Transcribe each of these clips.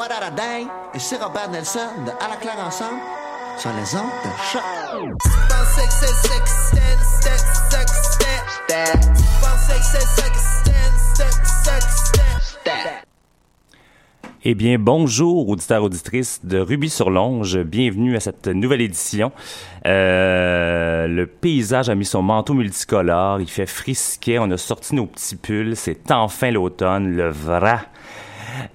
What a day? Et c'est Robert Nelson de À la claire ensemble sur les ondes de choc. Eh bien, bonjour auditeurs, auditrices de Ruby sur Longe. Bienvenue à cette nouvelle édition. Euh, le paysage a mis son manteau multicolore. Il fait frisquet. On a sorti nos petits pulls. C'est enfin l'automne, le vrai.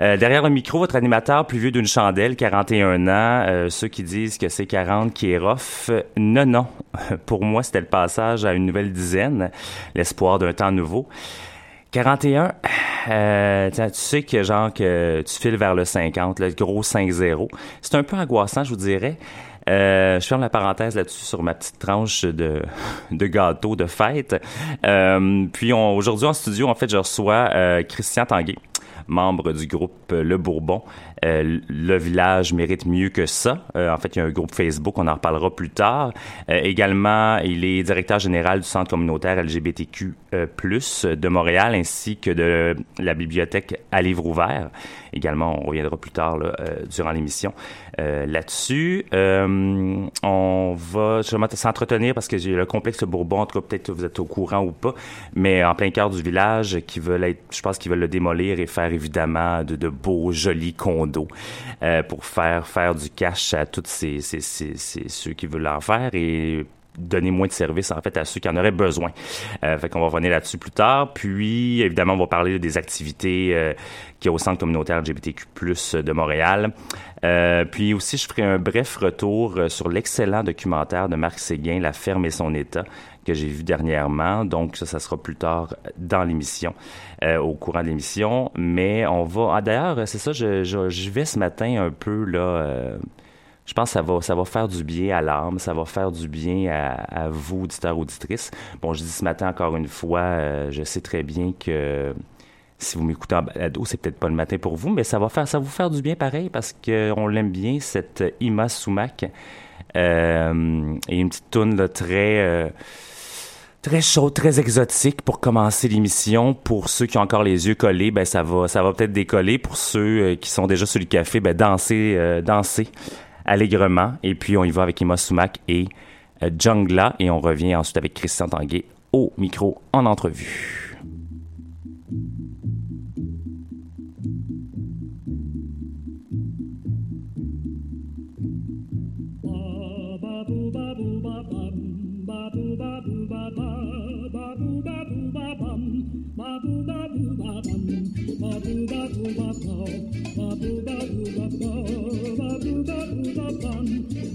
Euh, derrière le micro, votre animateur plus vieux d'une chandelle, 41 ans. Euh, ceux qui disent que c'est 40 qui est rough. Non, non. Pour moi, c'était le passage à une nouvelle dizaine. L'espoir d'un temps nouveau. 41, euh, tu sais que genre que tu files vers le 50, le gros 5-0. C'est un peu angoissant, je vous dirais. Euh, je ferme la parenthèse là-dessus sur ma petite tranche de, de gâteau de fête. Euh, puis aujourd'hui en studio, en fait, je reçois euh, Christian Tanguay membre du groupe Le Bourbon. Euh, le village mérite mieux que ça. Euh, en fait, il y a un groupe Facebook, on en reparlera plus tard. Euh, également, il est directeur général du Centre communautaire LGBTQ+, de Montréal, ainsi que de la bibliothèque à livre ouvert. Également, on reviendra plus tard là, durant l'émission là-dessus. on va s'entretenir parce que j'ai le complexe Bourbon, en tout cas, peut-être que vous êtes au courant ou pas, mais en plein cœur du village, qui veulent je pense qu'ils veulent le démolir et faire évidemment de, beaux, jolis condos euh, pour faire faire du cash à tous ces, ceux qui veulent en faire donner moins de services en fait à ceux qui en auraient besoin. Euh, fait qu'on va revenir là-dessus plus tard. Puis évidemment, on va parler des activités euh, a au centre communautaire LGBTQ+ de Montréal. Euh, puis aussi, je ferai un bref retour euh, sur l'excellent documentaire de Marc Séguin, La ferme et son état, que j'ai vu dernièrement. Donc ça, ça sera plus tard dans l'émission, euh, au courant de l'émission. Mais on va... Ah, D'ailleurs, c'est ça, je, je, vais ce matin un peu là... Euh, je pense que ça va, ça va faire du bien à l'âme, ça va faire du bien à, à, vous, auditeurs, auditrices. Bon, je dis ce matin encore une fois, euh, je sais très bien que si vous m'écoutez en balado, c'est peut-être pas le matin pour vous, mais ça va faire, ça va vous faire du bien pareil parce qu'on l'aime bien, cette Ima Sumac. Euh, et une petite toune là, très... Euh, très chaud, très exotique pour commencer l'émission. Pour ceux qui ont encore les yeux collés, ben ça va, ça va peut-être décoller. Pour ceux euh, qui sont déjà sur le café, ben danser, euh, danser allègrement. Et puis on y va avec Emma Sumac et euh, Jungla et on revient ensuite avec Christian Tanguay au micro en entrevue.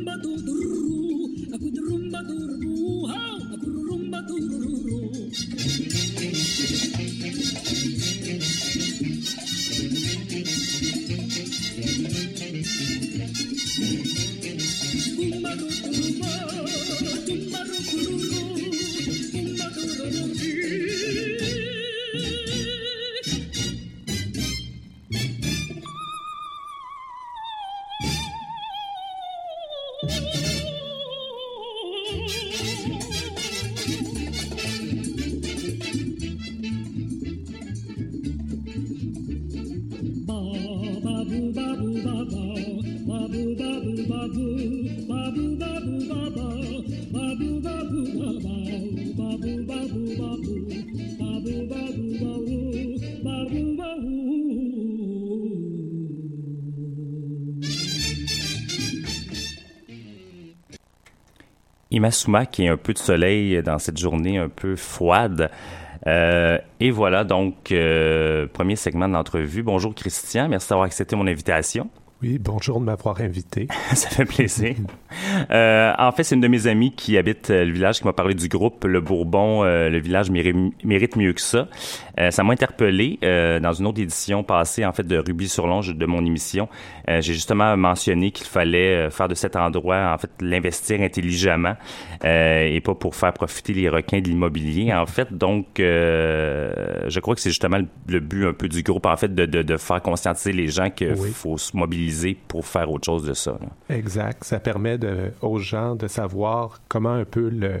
samba do, do Imasuma qui est un peu de soleil dans cette journée un peu froide. Euh, et voilà donc, euh, premier segment de. Bonjour Christian, merci d'avoir accepté mon invitation. Oui, bonjour de m'avoir invité. Ça fait plaisir. Euh, en fait, c'est une de mes amies qui habite euh, le village qui m'a parlé du groupe Le Bourbon. Euh, le village mérite, mieux que ça. Ça m'a interpellé dans une autre édition passée, en fait, de Ruby sur Longe de mon émission. J'ai justement mentionné qu'il fallait faire de cet endroit, en fait, l'investir intelligemment et pas pour faire profiter les requins de l'immobilier, en fait. Donc, je crois que c'est justement le, but un peu du groupe, en fait, de, de, de faire conscientiser les gens qu'il faut se mobiliser pour faire autre chose de ça. Exact. Ça permet aux gens de savoir comment un peu le,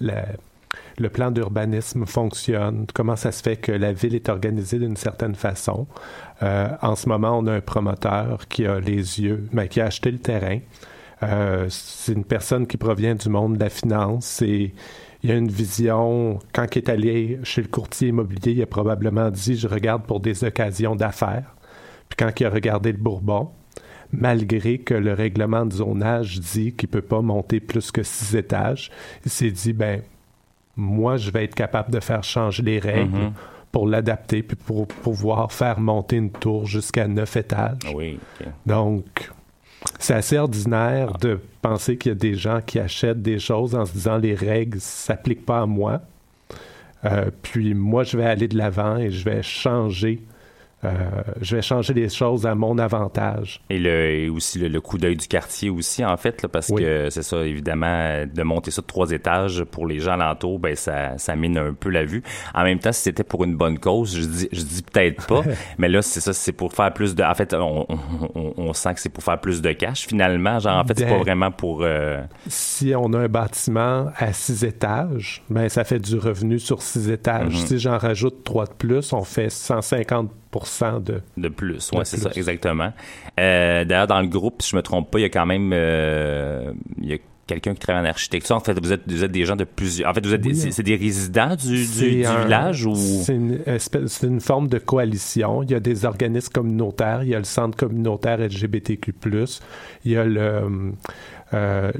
le, plan d'urbanisme fonctionne, comment ça se fait que la ville est organisée d'une certaine façon. Euh, en ce moment, on a un promoteur qui a les yeux, mais qui a acheté le terrain. Euh, c'est une personne qui provient du monde de la finance et il y a une vision. Quand il est allé chez le courtier immobilier, il a probablement dit Je regarde pour des occasions d'affaires quand il a regardé le Bourbon, malgré que le règlement de zonage dit qu'il ne peut pas monter plus que six étages, il s'est dit, ben, moi, je vais être capable de faire changer les règles mm-hmm. pour l'adapter, puis pour pouvoir faire monter une tour jusqu'à neuf étages. Oui. Donc, c'est assez ordinaire de penser qu'il y a des gens qui achètent des choses en se disant les règles ne s'appliquent pas à moi. Euh, puis moi, je vais aller de l'avant et je vais changer je vais changer les choses à mon avantage. Et, le, aussi le, coup d'œil du quartier aussi, en fait, parce que c'est ça, évidemment, de monter ça de trois étages pour les gens alentour, ben ça, ça mine un peu la vue. En même temps, si c'était pour une bonne cause, je dis, je dis peut-être pas, mais là, c'est ça, c'est pour faire plus de... En fait, on, on, sent que c'est pour faire plus de cash, finalement. Genre, en fait, c'est pas ben, vraiment pour... Euh, si on a un bâtiment à six étages, ben ça fait du revenu sur six étages. Mm-hmm. Si j'en rajoute trois de plus, on fait 150 de, de plus. Oui, c'est ça, exactement. Euh, d'ailleurs, dans le groupe, si je me trompe pas, il y a quand même euh, il y a quelqu'un qui travaille en architecture. En fait, vous êtes, vous êtes des gens de plusieurs. En fait, vous êtes c'est des résidents du, village ou? c'est une, une, forme de coalition. Il y a des organismes communautaires. Il y a le centre communautaire LGBTQ+. Il y a le euh,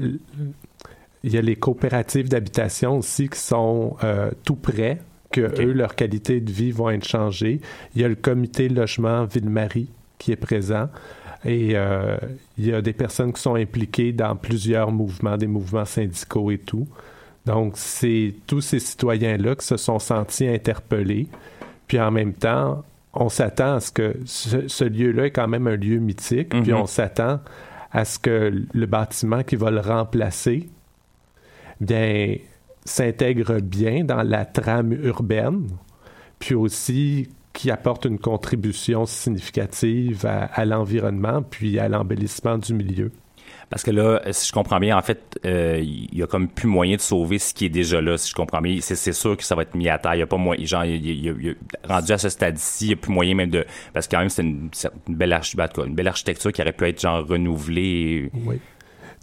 il y a les coopératives d'habitation aussi qui sont tout près que eux, leur qualité de vie vont être changées. Il y a le comité logement Ville-Marie qui est présent. Et euh, il y a des personnes qui sont impliquées dans plusieurs mouvements, des mouvements syndicaux et tout. Donc, c'est tous ces citoyens-là qui se sont sentis interpellés. Puis en même temps, on s'attend à ce que ce, lieu-là est quand même un lieu mythique. Puis mhm. on s'attend à ce que le bâtiment qui va le remplacer, bien, s'intègre bien dans la trame urbaine, puis aussi qui apporte une contribution significative à, l'environnement, puis à l'embellissement du milieu. Parce que là, si je comprends bien, en fait, euh, il y a comme plus moyen de sauver ce qui est déjà là, si je comprends bien. C'est sûr que ça va être mis à terre. Il n'y a pas moyen. Genre, rendu à ce stade-ci, il n'y a plus moyen même de. Parce que quand même, c'est une, belle architecture, une belle architecture qui aurait pu être genre renouvelée. Oui.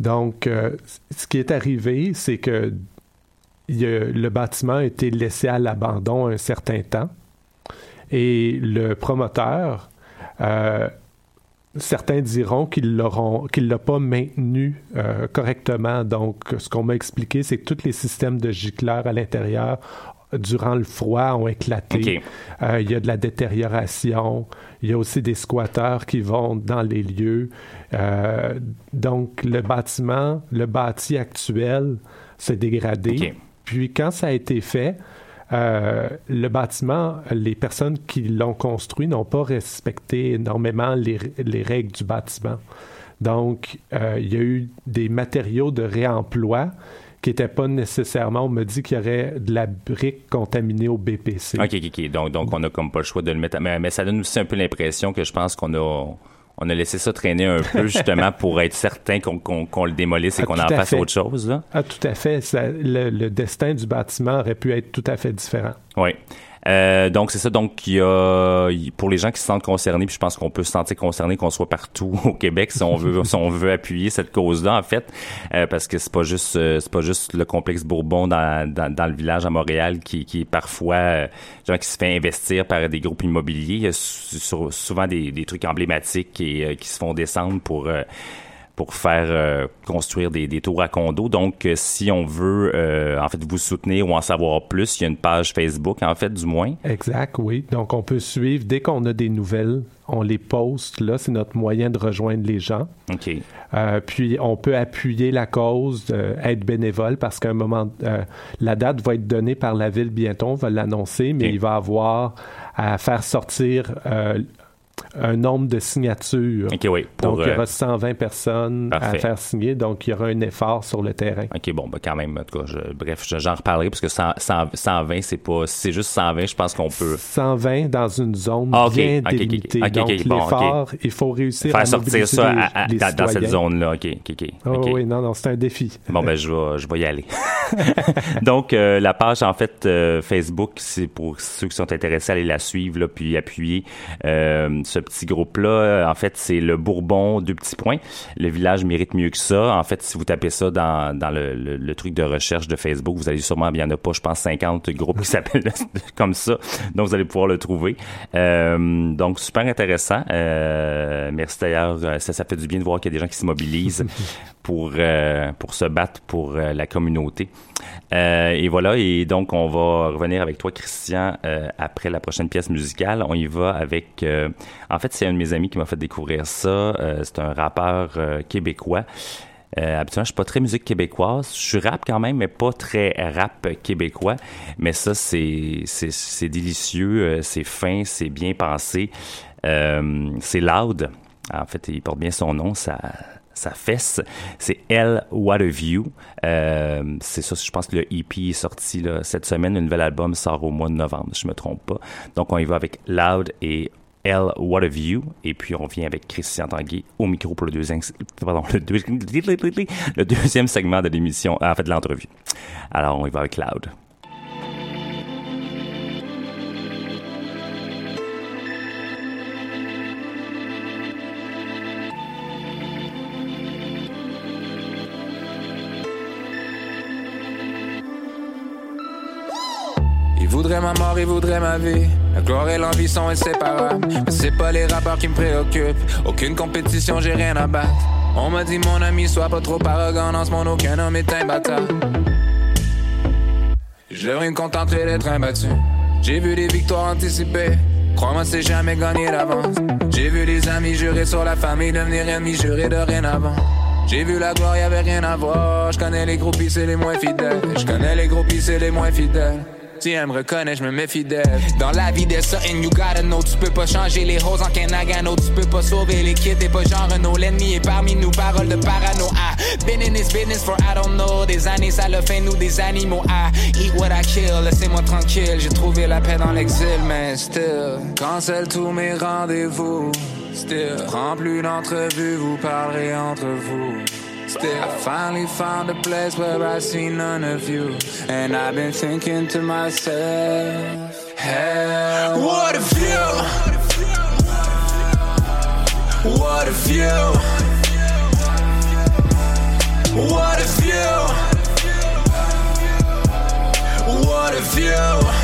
Donc, euh, ce qui est arrivé, c'est que le bâtiment a été laissé à l'abandon un certain temps. Et le promoteur, euh, certains diront qu'il ne l'a pas maintenu euh, correctement. Donc, ce qu'on m'a expliqué, c'est que tous les systèmes de gicleurs à l'intérieur durant le froid ont éclaté. Euh, il y a de la détérioration. Il y a aussi des squatteurs qui vont dans les lieux. donc, le bâtiment, le bâti actuel s'est dégradé. Puis quand ça a été fait, euh, le bâtiment, les personnes qui l'ont construit n'ont pas respecté énormément les, les, règles du bâtiment. Donc, euh, il y a eu des matériaux de réemploi qui n'étaient pas nécessairement, on me dit qu'il y aurait de la brique contaminée au BPC. OK, OK, OK. Donc, donc on n'a comme pas le choix de le mettre. Mais, mais ça donne aussi un peu l'impression que je pense qu'on a on a laissé ça traîner un peu justement pour être certain qu'on le démolisse et ah, qu'on en fasse autre chose. Là. Ah, tout à fait. le, le, destin du bâtiment aurait pu être tout à fait différent. Oui. Euh, donc c'est ça. Donc il y a pour les gens qui se sentent concernés, puis je pense qu'on peut se sentir concerné qu'on soit partout au Québec si on veut si on veut appuyer cette cause-là en fait, euh, parce que c'est pas juste euh, c'est pas juste le complexe Bourbon dans, dans, dans, le village à Montréal qui, qui est parfois euh, gens qui se fait investir par des groupes immobiliers. Il y a souvent des, des trucs emblématiques et qui se font descendre pour pour faire euh, construire des, des, tours à condos. Donc, euh, si on veut euh, en fait vous soutenir ou en savoir plus, il y a une page Facebook en fait du moins. Exact, oui. Donc, on peut suivre dès qu'on a des nouvelles, on les poste. Là, c'est notre moyen de rejoindre les gens. Ok. puis, on peut appuyer la cause, être bénévole parce qu'à un moment, la date va être donnée par la ville bientôt. On va l'annoncer, mais il va avoir à faire sortir un nombre de signatures. donc, il y aura 120 euh, personnes à faire signer. Donc, il y aura un effort sur le terrain. OK, bon, ben, quand même, en tout cas, je, bref, j'en reparlerai parce que 120, c'est pas, c'est juste 120, je pense qu'on peut. 120 dans une zone ah, bien délimitée. donc, l'effort, il faut réussir à sortir ça dans, cette zone-là. OK, OK, OK. oui, non, non, c'est un défi. Bon, ben, je vais, je vais y aller. donc, euh, la page, en fait, euh, Facebook, c'est pour ceux qui sont intéressés à aller la suivre, là, puis appuyer ce petit groupe-là, euh, en fait, c'est le Bourbon, deux petits points. Le village mérite mieux que ça. En fait, si vous tapez ça dans, dans le, le, truc de recherche de Facebook, vous allez sûrement, il n'y en a pas, je pense, 50 groupes qui s'appellent comme ça. Donc, vous allez pouvoir le trouver. Euh, donc, super intéressant. Euh, merci d'ailleurs. Ça, ça fait du bien de voir qu'il y a des gens qui se mobilisent pour, pour se battre pour la communauté. et voilà. Et donc, on va revenir avec toi, Christian, après la prochaine pièce musicale. On y va avec en fait, c'est un de mes amis qui m'a fait découvrir ça. Euh, c'est un rappeur euh, québécois. Euh, habituellement, je suis pas très musique québécoise. Je suis rap quand même, mais pas très rap québécois. Mais ça, c'est c'est délicieux, c'est fin, c'est bien pensé, c'est loud. En fait, il porte bien son nom. Sa fesse. C'est Elle What a View. C'est ça, je pense que le EP est sorti cette semaine. Le nouvel album sort au mois de novembre, si je me trompe pas. Donc on y va avec Loud et L What a View. Et puis, on vient avec Christian Tanguy au micro pour le deuxième, pardon, le, le deuxième segment de l'émission, en fait, de l'entrevue. Alors, on y va avec Cloud. Ma mort, il voudrait ma vie. La gloire et l'envie sont inséparables. Mais c'est pas les rappeurs qui me préoccupent. Aucune compétition, j'ai rien à battre. On m'a dit, mon ami, sois pas trop arrogant. Dans ce monde, aucun homme est imbattable. Je devrais me contenter d'être imbattu. J'ai vu des victoires anticipées. Crois-moi, c'est jamais gagné d'avance. J'ai vu des amis jurer sur la famille, devenir ennemis, jurer de rien avant. J'ai vu la gloire, y'avait rien à voir. Je connais les groupies, c'est les moins fidèles. Je connais les groupies, c'est les moins fidèles. Si elle me reconnaît, je me méfie d'elle. Dans la vie, there's something you gotta know. Tu peux pas changer les roses en Kenagano. Tu peux pas sauver les kids, t'es pas genre Renault. L'ennemi est parmi nous, parole de parano. Ah, been in this business for I don't know. Des années, ça le fait nous des animaux. Ah, eat what I kill, laissez-moi tranquille. J'ai trouvé la paix dans l'exil, mais still. Cancel tous mes rendez-vous. Still. Prends plus d'entrevues, vous parlerez entre vous. Still, I finally found a place where I see none of you. And I've been thinking to myself, hell, what if you? What if you? What if you? What if you?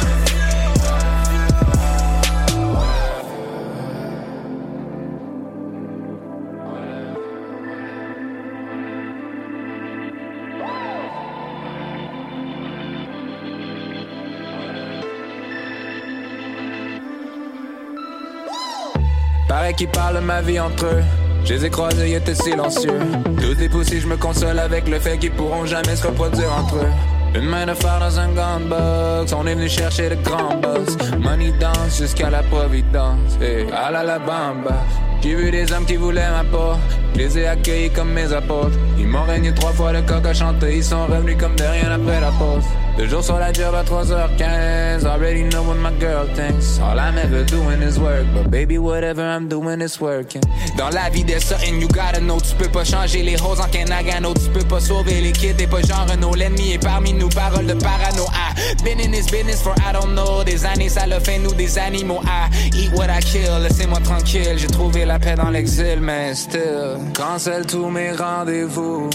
Qu'ils parlent ma vie entre eux. Je les ai croisés, ils étaient silencieux. Tous les poussés, je me console avec le fait qu'ils pourront jamais se reproduire entre eux. Une main de phare dans un gunbox, on est venu chercher le grand boss. Money danse jusqu'à la providence, et à la la bamba. J'ai vu des hommes qui voulaient ma peau, je les ai accueillis comme mes apôtres. Ils m'ont régné trois fois le coq à chanter, ils sont revenus comme de rien après la pause. Deux jours sur la job à 3h15, already know what my girl thinks. All I'm ever doing is work, but baby, whatever I'm doing is working. Dans la vie des something you gotta know, tu peux pas changer les roses en Kenagano, tu peux pas sauver les kids, t'es pas genre Renault, l'ennemi est parmi nous, paroles de parano. I been in this business for I don't know, des années ça le fait nous des animaux. I eat what I kill, laissez-moi tranquille, j'ai trouvé la paix dans l'exil, mais still, cancel tous mes rendez-vous.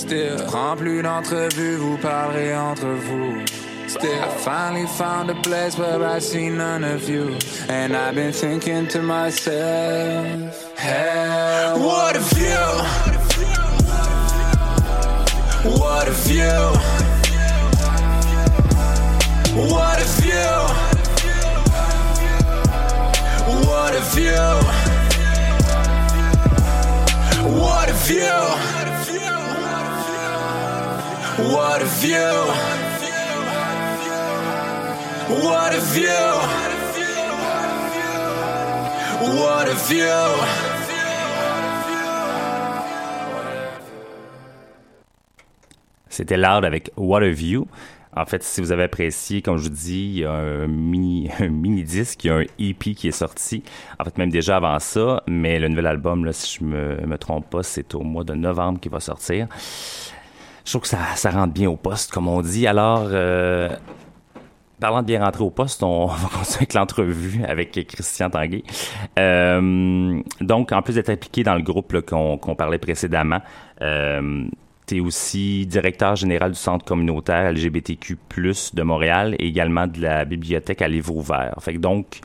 Still, prends plus d'entrevues, vous parlerez entre vous. Still, I finally found a place where I see none of you. And I've been thinking to myself, hell, what a view! What a view! What a view! What a view! What a view! What a view! What a view! What a view! C'était Loud avec What a View. En fait, si vous avez apprécié, comme je vous dis, il y a un mini, un disque, il y a un EP qui est sorti. En fait, même déjà avant ça, mais le nouvel album, là, si je me, me trompe pas, c'est au mois de novembre qu'il va sortir. Je trouve que ça, rentre bien au poste, comme on dit. Alors, euh, parlant de bien rentrer au poste, on va continuer avec l'entrevue avec Christian Tanguay. Euh, donc, en plus d'être impliqué dans le groupe qu'on parlait précédemment, euh, tu es aussi directeur général du Centre communautaire LGBTQ+, de Montréal et également de la bibliothèque à livre ouvert. Fait que donc,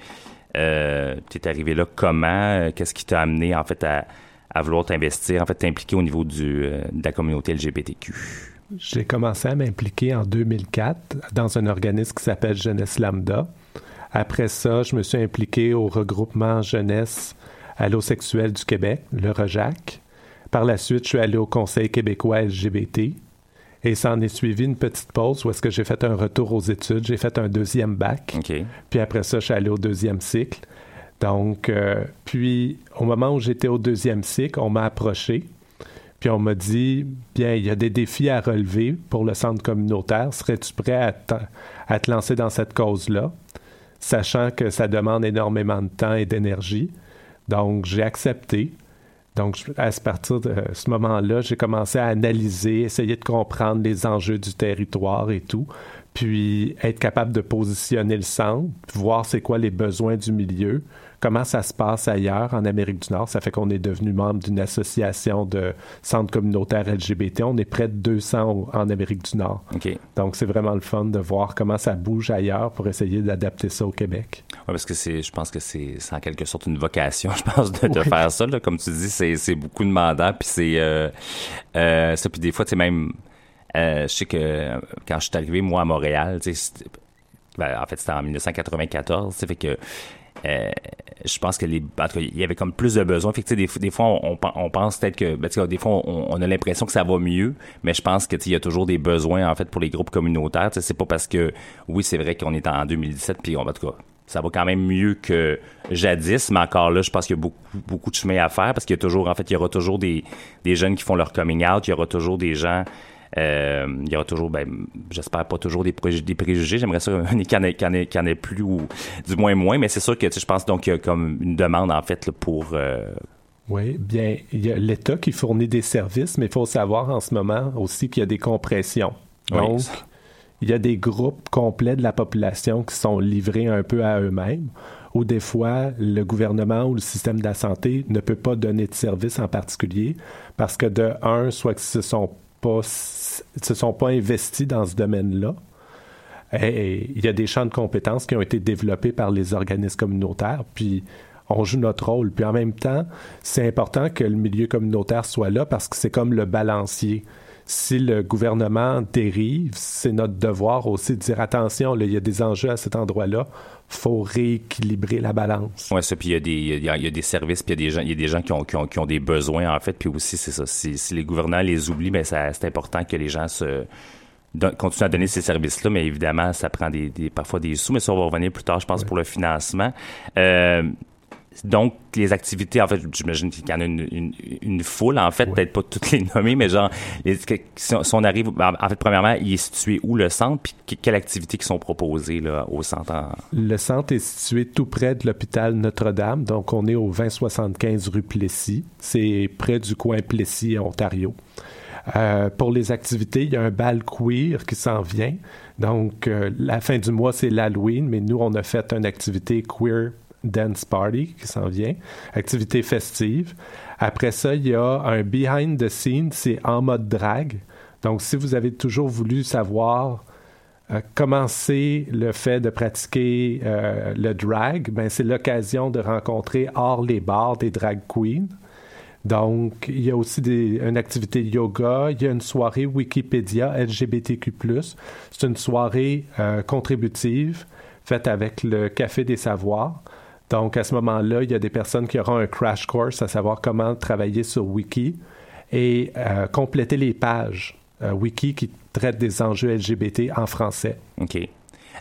euh, tu es arrivé là comment? Qu'est-ce qui t'a amené, en fait, à, à vouloir t'investir, en fait, t'impliquer au niveau du, euh, de la communauté LGBTQ? J'ai commencé à m'impliquer en 2004 dans un organisme qui s'appelle Jeunesse Lambda. Après ça, je me suis impliqué au regroupement Jeunesse allosexuelle du Québec, le REJAC. Par la suite, je suis allé au Conseil québécois LGBT. Et ça en est suivi une petite pause où est-ce que j'ai fait un retour aux études. J'ai fait un deuxième bac. Puis après ça, je suis allé au deuxième cycle. Donc, euh, puis au moment où j'étais au deuxième cycle, on m'a approché. Puis on m'a dit, bien, il y a des défis à relever pour le centre communautaire. Serais-tu prêt à, te- à te lancer dans cette cause-là, sachant que ça demande énormément de temps et d'énergie? Donc, j'ai accepté. Donc, à partir de ce moment-là, j'ai commencé à analyser, essayer de comprendre les enjeux du territoire et tout, puis être capable de positionner le centre, voir c'est quoi les besoins du milieu, comment ça se passe ailleurs en Amérique du Nord. Ça fait qu'on est devenu membre d'une association de centres communautaires LGBT. On est près de 200 au- en Amérique du Nord. Donc, c'est vraiment le fun de voir comment ça bouge ailleurs pour essayer d'adapter ça au Québec. Ouais, parce que c'est, je pense que c'est, c'est en quelque sorte une vocation, je pense, de, de faire ça. Là. Comme tu dis, c'est, c'est beaucoup demandant, puis c'est, euh, euh, ça, puis des fois, tu sais, même, euh, je sais que euh, quand je suis arrivé, moi, à Montréal, ben, en fait, c'était en 1994, ça fait que euh, je pense que les en tout cas, il y avait comme plus de besoins. Fait que, des, des fois on, on pen- on pense peut-être que ben, des fois on, a l'impression que ça va mieux mais je pense que il y a toujours des besoins en fait pour les groupes communautaires. C'est pas parce que oui c'est vrai qu'on est en 2017 puis on en tout cas ça va quand même mieux que jadis, mais encore là, je pense qu'il y a beaucoup, beaucoup de chemin à faire parce qu'il y a toujours, en fait, il y aura toujours des jeunes qui font leur coming out, il y aura toujours des gens, euh, il y aura toujours, ben, j'espère pas toujours des, préjugés, des préjugés. J'aimerais ça qu'il y en en ait, plus ou du moins moins, mais c'est sûr que je pense donc qu'il y a comme une demande en fait là, pour. euh, Oui, bien, il y a l'État qui fournit des services, mais il faut savoir en ce moment aussi qu'il y a des compressions. Oui, Donc, ça. il y a des groupes complets de la population qui sont livrés un peu à eux-mêmes, où des fois, le gouvernement ou le système de la santé ne peut pas donner de service en particulier, parce que de un, soit qu'ils se sont pas, se sont pas investis dans ce domaine-là, il y a des champs de compétences qui ont été développés par les organismes communautaires, puis on joue notre rôle. Puis en même temps, c'est important que le milieu communautaire soit là parce que c'est comme le balancier. Si le gouvernement dérive, c'est notre devoir aussi de dire attention, il y a des enjeux à cet endroit-là, faut rééquilibrer la balance. Ouais, ça, puis il y a des, il y a, il y a des services, puis il y a des gens, il y a des gens qui ont, qui ont, qui ont des besoins, en fait, puis aussi, c'est ça, si, si les gouvernants les oublient, ça, c'est important que les gens se, continuer à donner ces services-là, mais évidemment, ça prend des, parfois des sous, mais ça, on va revenir plus tard, je pense, pour le financement. Euh, donc, les activités, en fait, j'imagine qu'il y en a une, foule, en fait, peut-être pas toutes les nommer, mais genre, si, on arrive, en fait, premièrement, il est situé où le centre, puis quelles activités qui sont proposées là, au centre? Le centre est situé tout près de l'hôpital Notre-Dame, donc on est au 2075 rue Plessis. C'est près du coin Plessis, Ontario. Euh, pour les activités, il y a un bal queer qui s'en vient. Donc, euh, la fin du mois, c'est l'Halloween, mais nous, on a fait une activité queer Dance Party qui s'en vient, activité festive. Après ça, il y a un behind the scenes, c'est en mode drag. Donc, si vous avez toujours voulu savoir euh, comment c'est le fait de pratiquer euh, le drag, ben c'est l'occasion de rencontrer hors les bars des drag queens. Donc, il y a aussi une activité yoga, il y a une soirée Wikipédia LGBTQ+. C'est une soirée euh, contributive faite avec le Café des Savoirs. Donc, à ce moment-là, il y a des personnes qui auront un crash course à savoir comment travailler sur Wiki et euh, compléter les pages euh, Wiki qui traitent des enjeux LGBT en français. OK.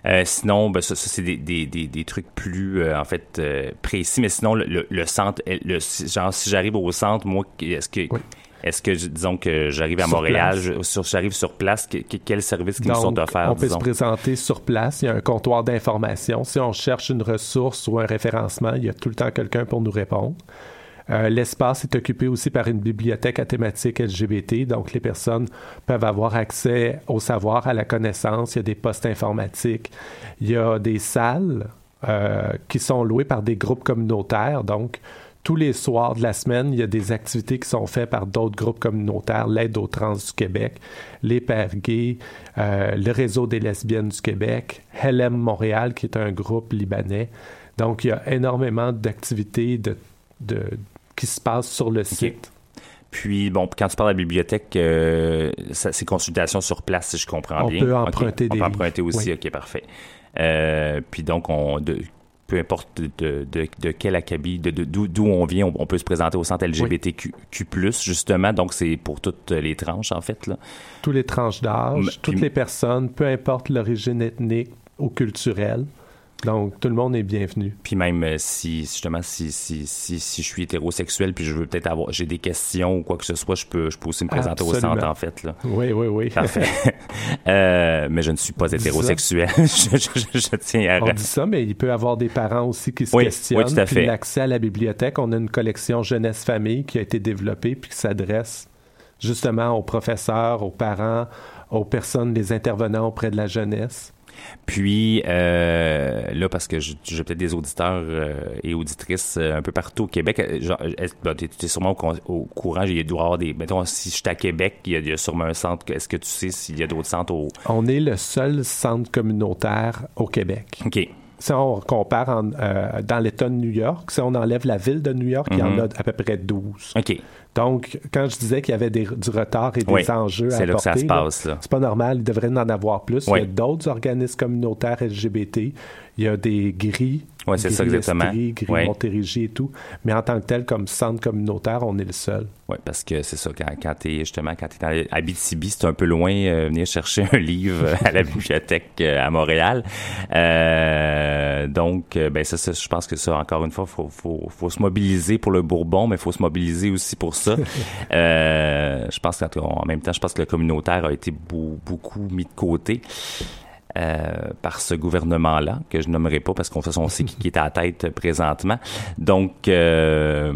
Euh, sinon, ben, ça, c'est des, des, des, trucs plus en fait précis, mais sinon le, le, centre, le, genre si j'arrive au centre, moi, est-ce que est-ce que, disons que j'arrive à Montréal, j'arrive sur place, quels services qui nous sont offerts? On peut se présenter sur place. Il y a un comptoir d'information. Si on cherche une ressource ou un référencement, il y a tout le temps quelqu'un pour nous répondre. Euh, l'espace est occupé aussi par une bibliothèque à thématique LGBT, donc les personnes peuvent avoir accès au savoir, à la connaissance. Il y a des postes informatiques, il y a des salles euh, qui sont louées par des groupes communautaires, donc tous les soirs de la semaine, il y a des activités qui sont faites par d'autres groupes communautaires, l'aide aux trans du Québec, les pères gays, euh, le réseau des lesbiennes du Québec, Helem Montréal, qui est un groupe libanais. Donc, il y a énormément d'activités de, qui se passent sur le site. Puis, bon, quand tu parles de la bibliothèque, euh, c'est consultation sur place, si je comprends bien. On peut emprunter des On peut emprunter aussi, OK, parfait. Euh, puis donc, on, peu importe de, de, de quel acabit, d'où on vient, on, peut se présenter au centre LGBTQ+, justement. Donc, c'est pour toutes les tranches, en fait. Là. Toutes les tranches d'âge, toutes les personnes, peu importe l'origine ethnique ou culturelle. Donc, tout le monde est bienvenu. Puis même euh, si, justement, si, si, si, si, je suis hétérosexuel puis je veux peut-être avoir, j'ai des questions ou quoi que ce soit, je peux, je peux aussi me présenter au centre, en fait. Là. Oui, oui, oui. Parfait. euh, mais je ne suis pas hétérosexuel. je, je, je, tiens à... On dit ça, mais il peut y avoir des parents aussi qui se questionnent. Oui, tout à fait. Puis l'accès à la bibliothèque, on a une collection jeunesse-famille qui a été développée puis qui s'adresse justement aux professeurs, aux parents, aux personnes, les intervenants auprès de la jeunesse. Puis euh, là, parce que j'ai peut-être des auditeurs euh, et auditrices euh, un peu partout au Québec, ben, tu es, sûrement au, courant, il doit y avoir des... Mettons, si je suis à Québec, il y, a, sûrement un centre. Est-ce que tu sais s'il y a d'autres centres au... On est le seul centre communautaire au Québec. OK. Si on compare dans l'État de New York, si on enlève la ville de New York, il y en mhm. a à peu près 12. OK. Donc, quand je disais qu'il y avait du retard et des enjeux à apporter, c'est pas normal, il devrait en avoir plus. Il y a d'autres organismes communautaires LGBT, il y a des gris oui, c'est ça exactement. Gris, Montérégie et tout. Mais en tant que tel, comme centre communautaire, on est le seul. Oui, parce que c'est ça, quand, quand tu es justement, quand tu es à Abitibi, c'est un peu loin euh, venir chercher un livre à la bibliothèque euh, à Montréal. Euh, donc, euh, ben ça, ça, je pense que ça, encore une fois, faut, faut, faut se mobiliser pour le Bourbon, mais il faut se mobiliser aussi pour ça. je pense qu'en même temps, je pense que le communautaire a été beaucoup mis de côté. Euh, par ce gouvernement-là, que je nommerai pas parce qu'on on sait qui, est à la tête présentement. Donc, euh,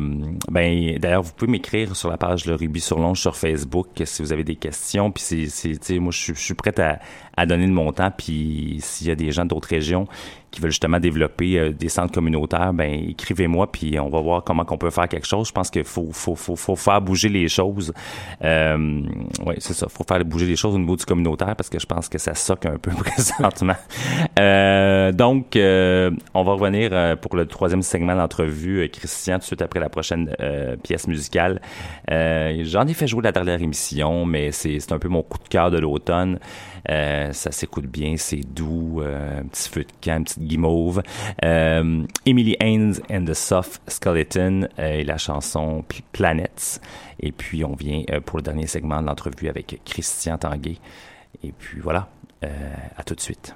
ben, d'ailleurs, vous pouvez m'écrire sur la page Le Ruby sur Longe sur Facebook si vous avez des questions. Puis, c'est, moi, je suis, je suis prêt à, à donner de mon temps. Puis, s'il y a des gens d'autres régions qui veulent justement développer euh, des centres communautaires, ben écrivez-moi puis on va voir comment qu'on peut faire quelque chose. Je pense qu'il faut, faut, faut, faut, faire bouger les choses. Euh, oui, c'est ça. faut faire bouger les choses au niveau du communautaire parce que je pense que ça soque un peu présentement. Euh, donc, euh, on va revenir pour le troisième segment d'entrevue, Christian, tout de suite après la prochaine pièce musicale. J'en ai fait jouer la dernière émission, mais c'est un peu mon coup de cœur de l'automne. ça s'écoute bien, c'est doux, un petit feu de camp, guimauve. Euh, Emily Haynes and the Soft Skeleton euh, et la chanson Planets. Et puis, on vient euh, pour le dernier segment de l'entrevue avec Christian Tanguay. Et puis voilà, à tout de suite.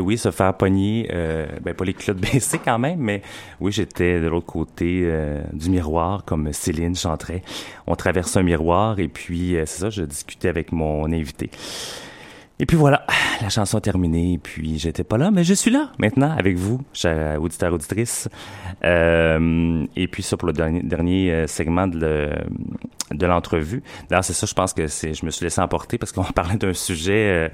Et oui, se faire pogner, euh, ben pas les culottes baissées quand même, mais oui, j'étais de l'autre côté euh, du miroir, comme Céline chanterait. On traverse un miroir et puis, euh, c'est ça, je discutais avec mon invité. Et puis voilà, la chanson est terminée, puis j'étais pas là, mais je suis là maintenant avec vous, chers auditeurs, auditrices. Et puis ça pour le dernier, segment de, l'entrevue. D'ailleurs, c'est ça, je pense que je me suis laissé emporter parce qu'on parlait d'un sujet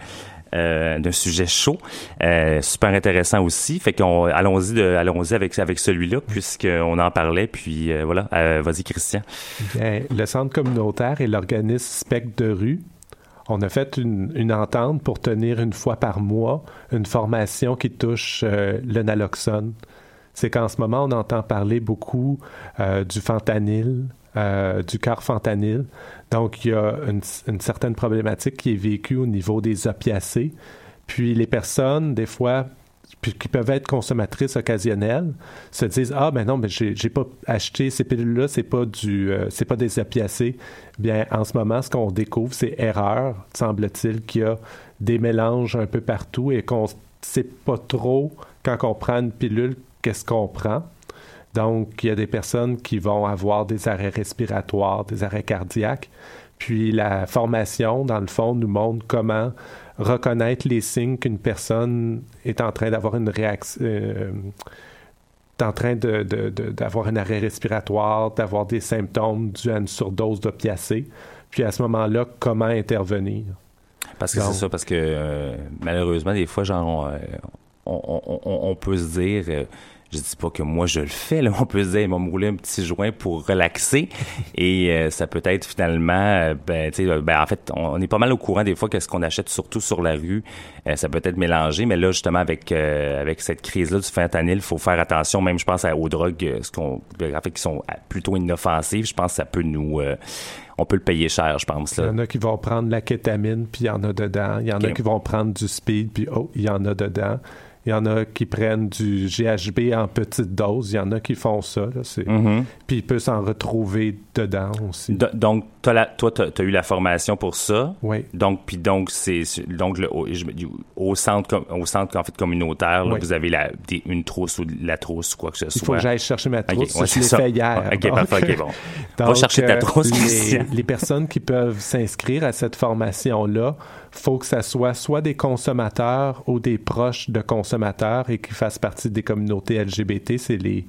d'un sujet chaud, euh, super intéressant aussi. Fait qu'on allons-y allons-y avec avec celui-là puisqu'on en parlait. Puis euh, voilà, vas-y Christian. le centre communautaire et l'organisme Spec de rue on a fait une, une, entente pour tenir une fois par mois une formation qui touche le naloxone. C'est qu'en ce moment, on entend parler beaucoup du fentanyl, du carfentanyl. Donc, il y a une, certaine problématique qui est vécue au niveau des opiacés. Puis les personnes, des fois, qui peuvent être consommatrices occasionnelles, se disent ah ben non mais j'ai, pas acheté ces pilules là c'est pas du euh, pas des opiacés bien en ce moment ce qu'on découvre c'est erreur semble-t-il qu'il y a des mélanges un peu partout et qu'on sait pas trop quand on prend une pilule qu'est-ce qu'on prend donc, il y a des personnes qui vont avoir des arrêts respiratoires, des arrêts cardiaques. Puis la formation, dans le fond, nous montre comment reconnaître les signes qu'une personne est en train d'avoir une réaction, euh, en train d'avoir un arrêt respiratoire, d'avoir des symptômes dus à une surdose d'opiacés. Puis à ce moment-là, comment intervenir? Parce que c'est ça, parce que euh, malheureusement, des fois, genre, on, on, on, peut se dire, euh, je dis pas que moi je le fais, là, on peut se dire, il m'a rouler un petit joint pour relaxer, et euh, ça peut être finalement, euh, ben, tu sais, ben, en fait, on, est pas mal au courant des fois qu'est-ce qu'on achète surtout sur la rue, ça peut être mélangé, mais là justement avec avec cette crise-là du fentanyl, il faut faire attention, même je pense aux drogues, ce qu'on, en fait, qui sont plutôt inoffensives, je pense que ça peut nous on peut le payer cher, je pense. Il y en a qui vont prendre la kétamine, puis il y en a dedans. Il y en a qui vont prendre du speed, puis oh, il y en a dedans. Il y en a qui prennent du GHB en petite dose. Il y en a qui font ça. Mm-hmm. Puis il peut s'en retrouver dedans aussi. donc, la, toi, tu as, eu la formation pour ça. Oui. Donc, puis donc, c'est donc le, au, centre, au centre en fait, communautaire, vous avez la, une trousse ou la trousse ou quoi que ce soit. Il faut que j'aille chercher ma trousse. je l'ai fait hier. OK, parfait. bon. Va chercher ta euh, trousse. Les, les personnes qui peuvent s'inscrire à cette formation-là, faut que ça soit soit des consommateurs ou des proches de consommateurs et qui fassent partie des communautés LGBT. C'est les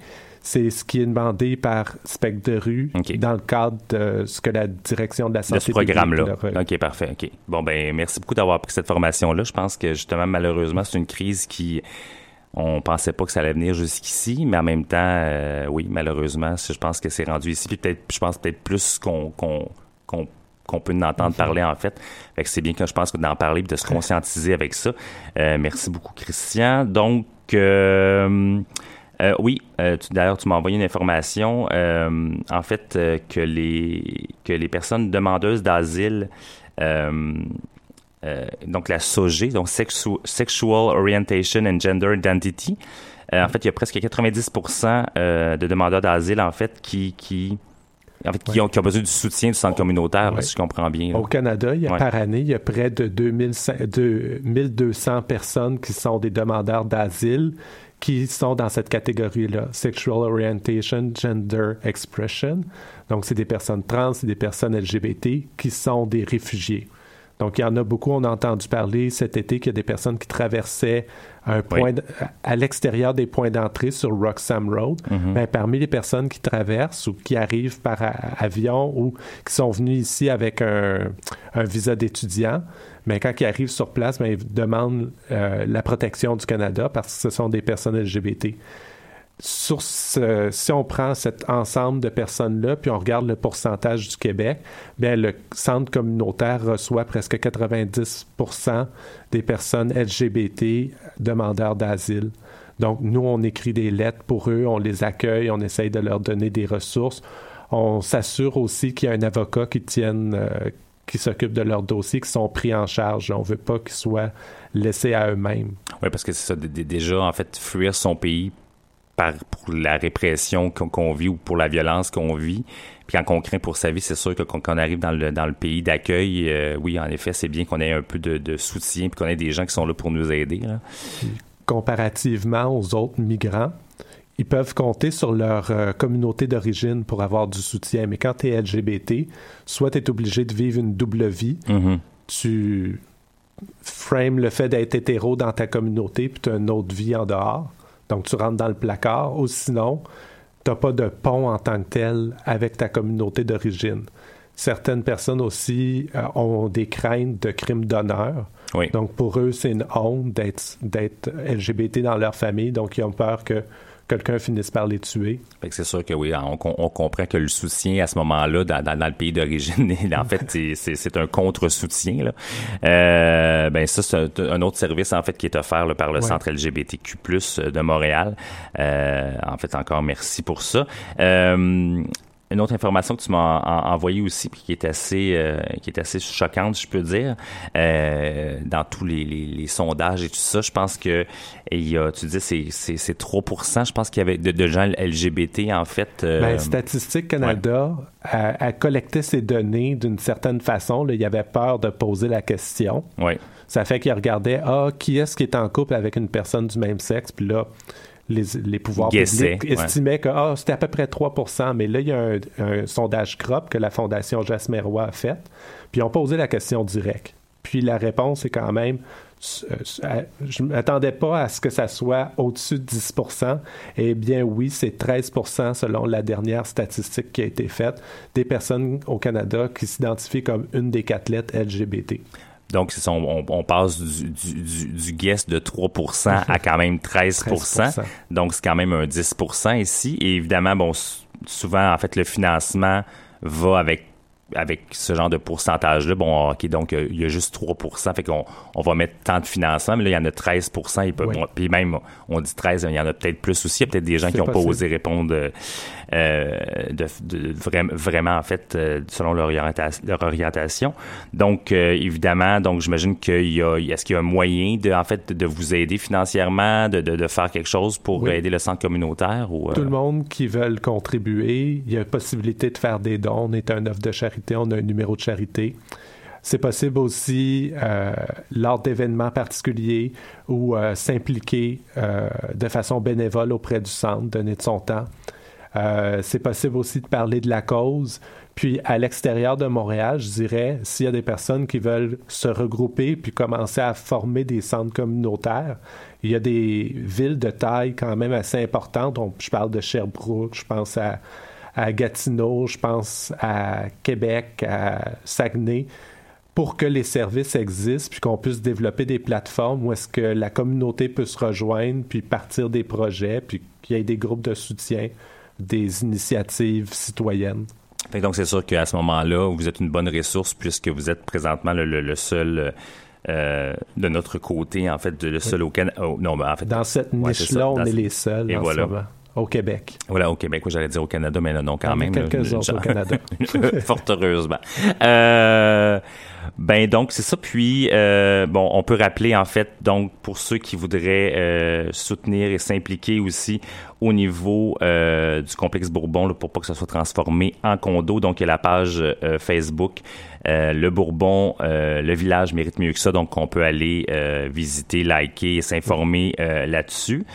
c'est ce qui est demandé par Spectre de rue dans le cadre de ce que la direction de la santé de ce programme-là. OK, parfait. OK. Bon, ben merci beaucoup d'avoir pris cette formation-là. Je pense que justement, malheureusement, c'est une crise qui on pensait pas que ça allait venir jusqu'ici, mais en même temps, euh, oui, malheureusement, je pense que c'est rendu ici. Puis peut-être, je pense peut-être plus qu'on qu'on qu'on peut en entendre mhm. parler en fait. Fait que c'est bien que je pense que d'en parler et de se conscientiser avec ça. Euh, merci beaucoup Christian. Donc euh, euh, oui, d'ailleurs tu m'as envoyé une information en fait que les que les personnes demandeuses d'asile donc la SOG, donc Sexual Orientation and Gender Identity. en fait, il y a presque 90% de demandeurs d'asile en fait qui qui en fait, qui, ont, besoin du soutien du centre communautaire, si je comprends bien. Au Canada, il y a par année, il y a près de 2200 personnes qui sont des demandeurs d'asile qui sont dans cette catégorie-là, Sexual Orientation, Gender Expression. Donc, c'est des personnes trans, c'est des personnes LGBT qui sont des réfugiés. Donc, il y en a beaucoup, on a entendu parler cet été qu'il y a des personnes qui traversaient un point à l'extérieur des points d'entrée sur Roxham Road. Mm-hmm. Ben, parmi les personnes qui traversent ou qui arrivent par avion ou qui sont venues ici avec un, visa d'étudiant, mais ben, quand ils arrivent sur place, ben, ils demandent euh, la protection du Canada parce que ce sont des personnes LGBT si on prend cet ensemble de personnes-là, puis on regarde le pourcentage du Québec, bien, le centre communautaire reçoit presque 90 des personnes LGBT demandeurs d'asile. Donc, nous, on écrit des lettres pour eux, on les accueille, on essaye de leur donner des ressources. On s'assure aussi qu'il y a un avocat qui tienne, euh, qui s'occupe de leur dossier, qui sont pris en charge. On ne veut pas qu'ils soient laissés à eux-mêmes. Oui, parce que c'est ça, déjà, en fait, fuir son pays par, pour la répression qu'on vit ou pour la violence qu'on vit. Puis quand on craint pour sa vie, c'est sûr que quand on arrive dans le, dans le pays d'accueil, euh, oui, en effet, c'est bien qu'on ait un peu de, soutien puis qu'on ait des gens qui sont là pour nous aider. Comparativement aux autres migrants, ils peuvent compter sur leur euh, communauté d'origine pour avoir du soutien. Mais quand tu es LGBT, soit tu es obligé de vivre une double vie, mm-hmm. tu frames le fait d'être hétéro dans ta communauté, puis tu as une autre vie en dehors. Donc, tu rentres dans le placard, ou sinon, tu n'as pas de pont en tant que tel avec ta communauté d'origine. Certaines personnes aussi euh, ont des craintes de crimes d'honneur. Donc, pour eux, c'est une honte d'être LGBT dans leur famille. Donc, ils ont peur que quelqu'un finisse par les tuer. C'est sûr que oui, on, comprend que le soutien à ce moment-là, dans, le pays d'origine, en fait, c'est un contre-soutien. Euh, ben ça, c'est un, autre service en fait qui est offert par le Centre LGBTQ+ de Montréal. Euh, en fait, encore merci pour ça. Euh, une autre information que tu m'as envoyée aussi, puis qui est assez, euh, qui est assez choquante, je peux dire, euh, dans tous les, les, sondages et tout ça, je pense que il y a, tu dis c'est c'est 3%, je pense qu'il y avait de, gens LGBT en fait. Euh, ben, Statistique Canada a, collecté ces données d'une certaine façon. Là, il y avait peur de poser la question. Oui. Ça fait qu'il regardait ah qui est-ce qui est en couple avec une personne du même sexe, puis là les, pouvoirs publics estimaient que ah, c'était à peu près 3% mais là, il y a un, sondage CROP que la Fondation Jasmer Roy a fait, puis ils ont posé la question directe. Puis la réponse est quand même euh, je ne m'attendais pas à ce que ça soit au-dessus de 10% Eh bien, oui, c'est 13% selon la dernière statistique qui a été faite des personnes au Canada qui s'identifient comme une des quatre lettres LGBT. Donc, ça, on, on passe du, du, du, du guess de 3% à quand même 13, 13%. Donc, c'est quand même un 10 ici. Et évidemment, bon, souvent, en fait, le financement va avec avec ce genre de pourcentage-là, bon, OK, donc il y a juste 3% fait qu'on on va mettre tant de financement, mais là, il y en a 13 il peut, Oui. bon, puis même, on dit 13, il y en a peut-être plus aussi, il y a peut-être des gens qui n'ont pas osé répondre euh, de, de- vraiment, vraiment, en fait, euh, selon leur, orienta- leur orientation. Donc, euh, évidemment, donc j'imagine qu'il y a, est-ce qu'il y a un moyen de, en fait, de vous aider financièrement, de, de, de faire quelque chose pour Oui. aider le centre communautaire ou... euh, Tout le monde qui veut contribuer, il y a possibilité de faire des dons. On est un offre de charité, on a un numéro de charité. C'est possible aussi, euh, lors d'événements particuliers, ou euh, s'impliquer euh, de façon bénévole auprès du centre, donner de son temps. Euh, c'est possible aussi de parler de la cause. Puis à l'extérieur de Montréal, je dirais, s'il y a des personnes qui veulent se regrouper puis commencer à former des centres communautaires, il y a des villes de taille quand même assez importantes. Je parle de Sherbrooke, je pense à, à Gatineau, je pense à Québec, à Saguenay, pour que les services existent puis qu'on puisse développer des plateformes où est-ce que la communauté peut se rejoindre puis partir des projets puis qu'il y ait des groupes de soutien, des initiatives citoyennes. Donc, c'est sûr qu'à ce moment-là, vous êtes une bonne ressource puisque vous êtes présentement le, le- le seul euh, de notre côté, en fait, de- le seul au Canada. non, ben, en fait, Dans cette Ouais, niche-là, on est les seuls Et en voilà. ce moment, au Québec. Voilà, au Québec. J'allais dire au Canada, mais là, non, quand même. là, quelques une- autres au genre- Canada. Fort heureusement. Euh, ben donc c'est ça. Puis euh, bon, on peut rappeler en fait donc pour ceux qui voudraient euh, soutenir et s'impliquer aussi au niveau euh, du complexe Bourbon là, pour pas que ça soit transformé en condo. Donc il y a la page euh, Facebook. euh, le Bourbon, euh, le village mérite mieux que ça, donc on peut aller euh, visiter, liker et s'informer euh, là-dessus.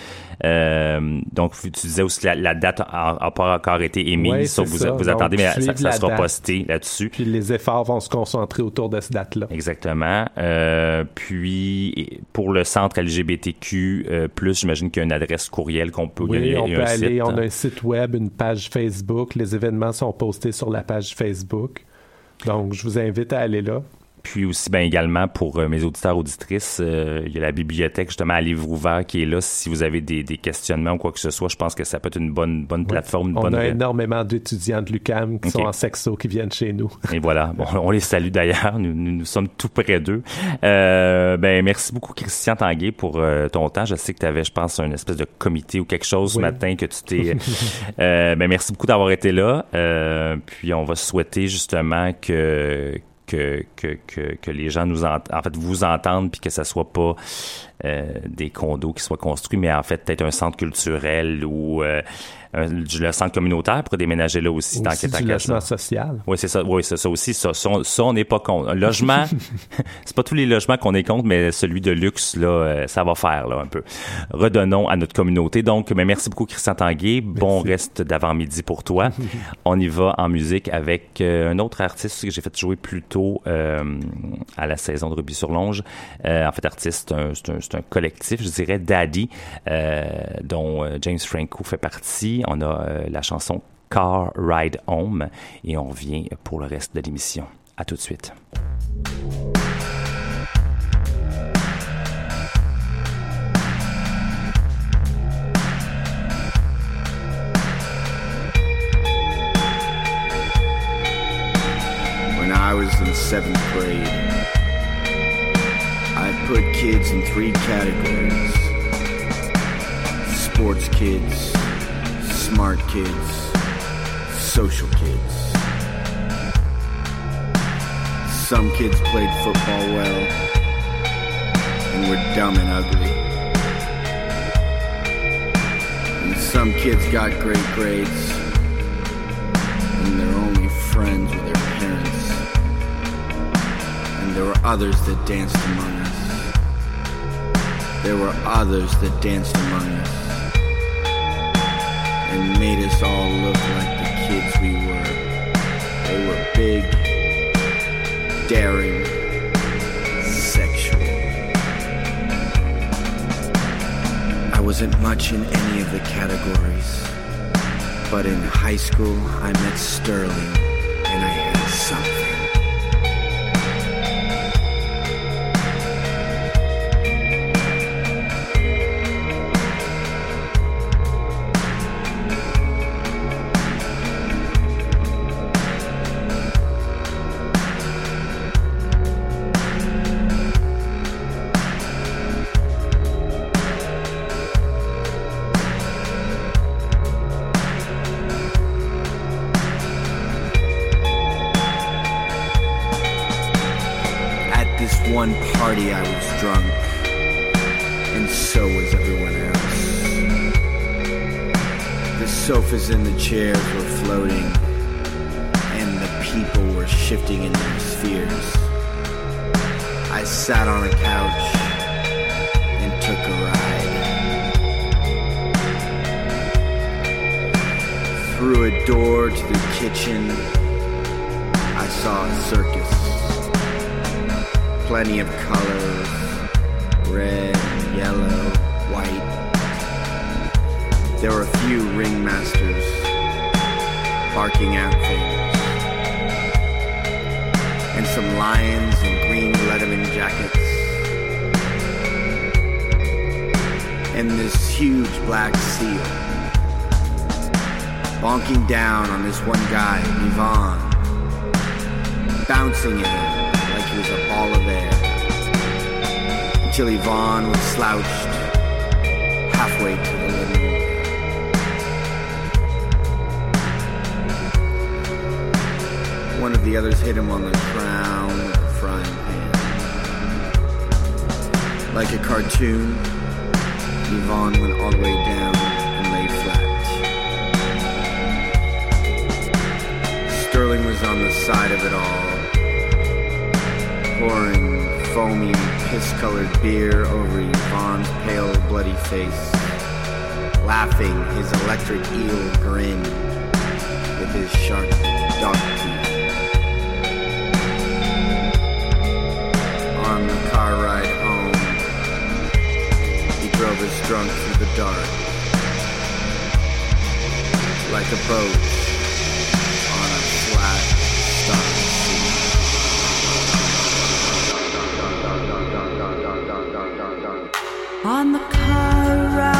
Euh, donc tu disais aussi la, la date n'a pas encore été émise, Ouais, sauf c'est vous, ça. vous Donc, attendez, mais ça, sera date. posté là-dessus. Puis les efforts vont se concentrer autour de cette date-là. Exactement. Euh, puis pour le centre LGBTQ, plus, j'imagine qu'il y a une adresse courriel qu'on peut. il y a- Oui, il y a on peut aller, site. on a un site web, une page Facebook. Les événements sont postés sur la page Facebook. Donc, je vous invite à aller là. Puis aussi, ben également pour euh, mes auditeurs auditrices, euh, il y a la bibliothèque justement à livre ouvert qui est là. Si vous avez des, des questionnements ou quoi que ce soit, je pense que ça peut être une bonne bonne plateforme, une On bonne. a énormément d'étudiants de l'UCAM qui sont en sexo qui viennent chez nous. Et voilà, bon, on les salue d'ailleurs, nous, nous, nous sommes tout près d'eux. Euh, ben merci beaucoup Christian Tanguay pour euh, ton temps. Je sais que tu avais, je pense, un espèce de comité ou quelque chose ce matin que tu t'es. euh, ben merci beaucoup d'avoir été là. Euh, puis on va souhaiter justement que que, que, que, que les gens nous ent- en fait vous entendent puis que ça soit pas euh, des condos qui soient construits mais en fait peut-être un centre culturel ou euh, le centre communautaire pour déménager là aussi, tant Aussi du tant ça. logement social. Oui, c'est ça. Oui, c'est ça aussi. Ça, ça, on- ça, on n'est pas contre. Un logement, c'est pas tous les logements qu'on est contre, mais celui de luxe, là, euh, ça va faire, là, un peu. Redonnons à notre communauté. Donc, mais merci beaucoup, Christian Tanguay. Bon reste d'avant-midi pour toi. on y va en musique avec euh, un autre artiste que j'ai fait jouer plus tôt euh, à la saison de Ruby sur Longe. Euh, en fait, artiste, c'est un, un, collectif, je dirais, Daddy, euh, dont euh, James Franco fait partie. On a euh, la chanson Car Ride Home et on revient pour le reste de l'émission. À tout de suite. When I was in seventh grade, I put kids in three categories sports kids, smart kids, social kids. Some kids played football well and were dumb and ugly. And some kids got great grades and their only friends were their parents. And there were others that danced among us. There were others that danced among us and made us all look like the kids we were. They were big, daring, sexual. I wasn't much in any of the categories. But in high school, I met Sterling, and I had something. Shifting in spheres. I sat on a couch and took a ride. Through a door to the kitchen, I saw a circus. Plenty of colors red, yellow, white. There were a few ringmasters barking at things. Some lions in green Letterman jackets. And this huge black seal bonking down on this one guy, Yvonne, bouncing at him like he was a ball of air. Until Yvonne was slouched halfway to One of the others hit him on the crown frying pan. Like a cartoon, Yvonne went all the way down and lay flat. Sterling was on the side of it all, pouring foamy, piss-colored beer over Yvonne's pale, bloody face, laughing his electric eel grin with his sharp dog us drunk through the dark, like a boat on. On the car ride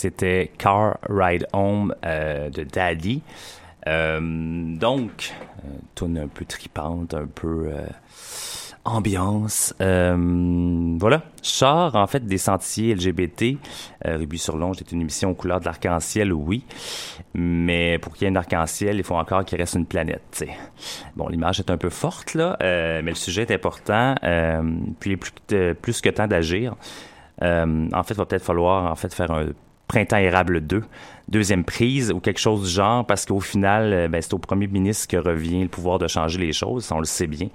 C'était Car Ride Home euh, de Daddy. Euh, donc, euh, tune un peu tripante, un peu ambiance. Voilà. Char, en fait, des sentiers LGBT. Euh, Ruby sur Longe est une émission aux couleurs de l'arc-en-ciel, oui. Mais pour qu'il y ait un arc-en-ciel, il faut encore qu'il reste une planète. Bon, l'image est un peu forte, là, mais le sujet est important. Puis il est plus, que- temps d'agir. En fait, il va peut-être falloir en fait faire un printemps érable 2, deuxième prise ou quelque chose du genre, parce qu'au final, euh, ben, c'est au premier ministre que revient le pouvoir de changer les choses, on le sait bien.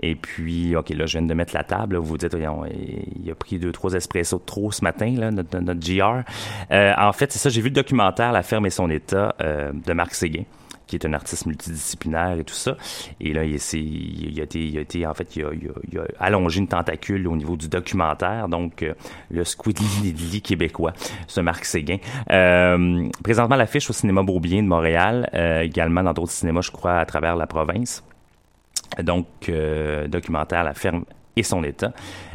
Et puis, OK, là, je viens de mettre la table, vous vous dites, il a pris deux, trois espressos de trop ce matin, notre, notre GR. Euh, en fait, c'est ça, j'ai vu le documentaire La ferme et son état euh, de Marc Séguin qui est un artiste multidisciplinaire et tout ça. Et là, il, s'est- il a été, il a été, en fait, il a, il a- il a allongé une tentacule au niveau du documentaire, donc euh, le Squidly québécois, ce Marc Séguin. Euh, présentement, l'affiche au cinéma Beaubien de Montréal, euh, également dans d'autres cinémas, je crois, à travers la province. Donc, euh, documentaire La ferme et son état.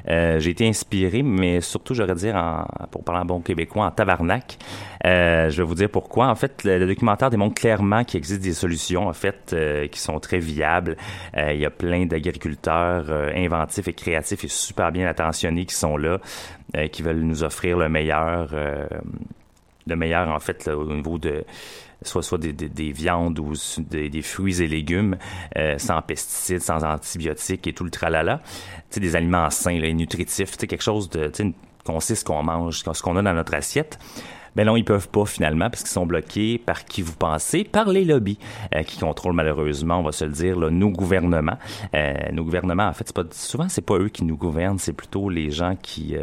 Euh, j'ai été inspiré, mais surtout, j'aurais dire, en, pour parler en bon québécois, en tabarnak. Euh, je vais vous dire pourquoi. En fait, le, documentaire démontre clairement qu'il existe des solutions, en fait, euh, qui sont très viables. Euh, il y a plein d'agriculteurs euh, inventifs et créatifs et super bien attentionnés qui sont là, euh, qui veulent nous offrir le meilleur, le meilleur, en fait, là, au niveau de soit soit des, des, des viandes ou des, des fruits et légumes euh, sans pesticides, sans antibiotiques et tout le tralala. Tu sais, des aliments sains là, nutritifs, quelque chose de, qu'on sait ce qu'on mange, ce qu'on a dans notre assiette. Ben non, ils peuvent pas finalement parce qu'ils sont bloqués par qui vous pensez, par les lobbies euh, qui contrôlent malheureusement, on va se le dire, nos gouvernements. Euh, nos gouvernements, en fait, c'est pas souvent c'est pas eux qui nous gouvernent, c'est plutôt les gens qui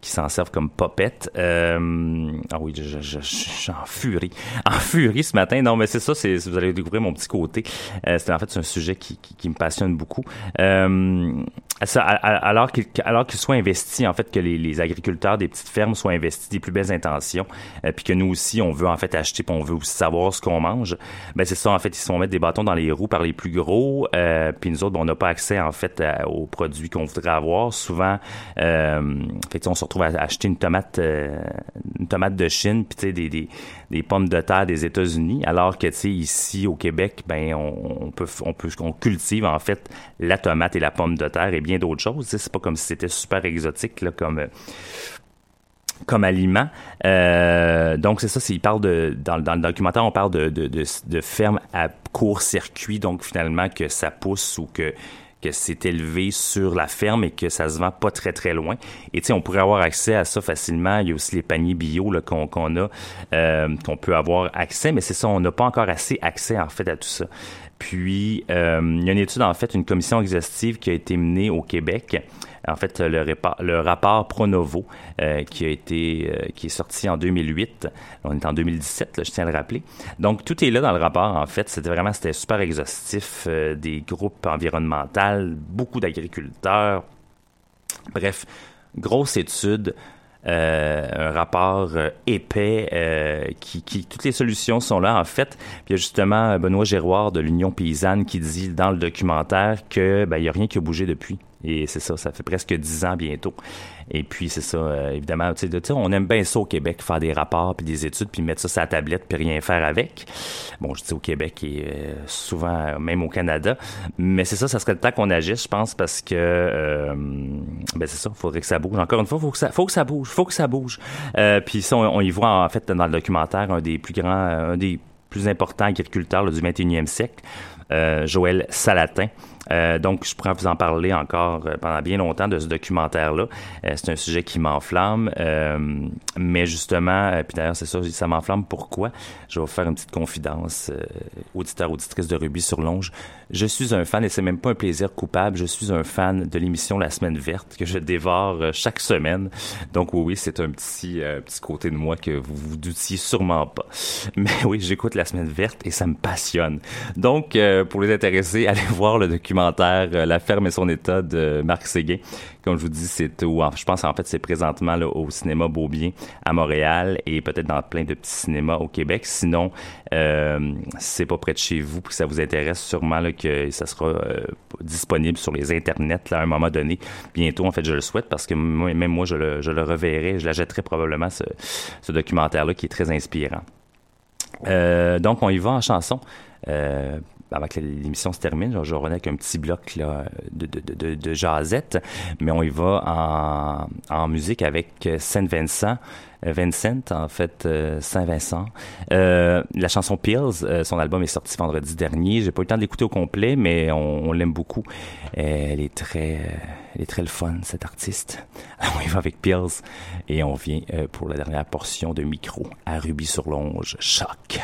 qui s'en servent comme popettes. Euh, ah oui, je, je, je, je suis en furie. En furie ce matin. Non, mais c'est ça, c'est, vous allez découvrir mon petit côté. Euh, c'est en fait un sujet qui, qui, qui me passionne beaucoup. Euh, alors qu'il alors qu'il soit investi, en fait, que les, agriculteurs des petites fermes soient investis des plus belles intentions, euh, puis que nous aussi, on veut en fait acheter, puis on veut aussi savoir ce qu'on mange, ben c'est ça, en fait, ils se font mettre des bâtons dans les roues par les plus gros, euh, puis nous autres, ben, on n'a pas accès, en fait, aux produits qu'on voudrait avoir. Souvent, euh, fait on se retrouve à acheter une tomate, euh, une tomate de Chine, puis tu sais, des, des pommes de terre des États-Unis, alors que, tu sais, ici, au Québec, ben, on, on peut, on peut, on cultive, en fait, la tomate et la pomme de terre et bien d'autres choses. C'est pas comme si c'était super exotique, là, comme... euh, comme aliment. Euh, donc c'est ça, il parle de dans, dans le documentaire, on parle de de, de, de ferme à court-circuit, donc finalement que ça pousse ou que que c'est élevé sur la ferme et que ça se vend pas très très loin. Et tu on pourrait avoir accès à ça facilement. Il y a aussi les paniers bio qu'on qu'on a, euh, qu'on peut avoir accès, mais c'est ça, on n'a pas encore assez accès en fait à tout ça. Puis euh, il y a une étude en fait, une commission exhaustive qui a été menée au Québec. En fait, le, le rapport Pronovo euh, qui a été euh, qui est sorti en 2008. On est en 2017, là, je tiens à le rappeler. Donc tout est là dans le rapport. En fait, c'était vraiment c'était super exhaustif. euh, des groupes environnementaux, beaucoup d'agriculteurs. Bref, grosse étude. Euh, un rapport euh, épais euh, qui, qui toutes les solutions sont là en fait. Puis il y a justement Benoît Giroir de l'Union paysanne qui dit dans le documentaire que ben il y a rien qui a bougé depuis. Et c'est ça, ça fait presque dix ans bientôt. Et puis c'est ça, euh, évidemment, tu sais, on aime bien ça au Québec, faire des rapports puis des études puis mettre ça sur la tablette puis rien faire avec. Bon, je dis au Québec et euh, souvent euh, même au Canada, mais c'est ça, ça serait le temps qu'on agisse, je pense, parce que euh, ben c'est ça, faudrait que ça bouge. Encore une fois, faut que ça, faut que ça bouge, faut que ça bouge. Euh, puis ça, on, y voit en fait dans le documentaire un des plus grands, un des plus importants agriculteurs là, du 21e siècle, Joël Salatin. Euh, donc, je pourrais vous en parler encore euh, pendant bien longtemps de ce documentaire-là. Euh, c'est un sujet qui m'enflamme, euh, mais justement, euh, puis d'ailleurs, c'est ça, ça m'enflamme. Pourquoi? Je vais vous faire une petite confidence, euh, auditeur, auditrice de Ruby sur Longe. Je suis un fan, et c'est même pas un plaisir coupable. Je suis un fan de l'émission La Semaine Verte que je dévore chaque semaine. Donc, oui, oui, c'est un petit petit côté de moi que vous vous doutiez sûrement pas. Mais oui, j'écoute La Semaine Verte et ça me passionne. Donc, pour les intéressés, allez voir le documentaire euh, La ferme et son état de Marc Séguin. Comme je vous dis, c'est où, je pense en fait c'est présentement là, au cinéma Beaubien à Montréal et peut-être dans plein de petits cinémas au Québec. Sinon, euh, c'est pas près de chez vous, puis ça vous intéresse, sûrement là, que ça sera euh, disponible sur les internets là, à un moment donné. Bientôt, en fait, je le souhaite parce que moi, même moi, je le, je le reverrai, je l'achèterai probablement ce, ce documentaire-là qui est très inspirant. Euh, donc, on y va en chanson. Euh, avant que l'émission se termine, je revenais avec un petit bloc là, de, de, de, de jazette, mais on y va en, en musique avec Saint-Vincent. Vincent, en fait, euh, Saint-Vincent. Euh, la chanson Pills, euh, son album est sorti vendredi dernier. J'ai pas eu le temps de l'écouter au complet, mais on, on l'aime beaucoup. Elle est très, elle est très le fun, cette artiste. On y va avec Pills et on vient euh, pour la dernière portion de micro à Ruby sur Longe. Choc.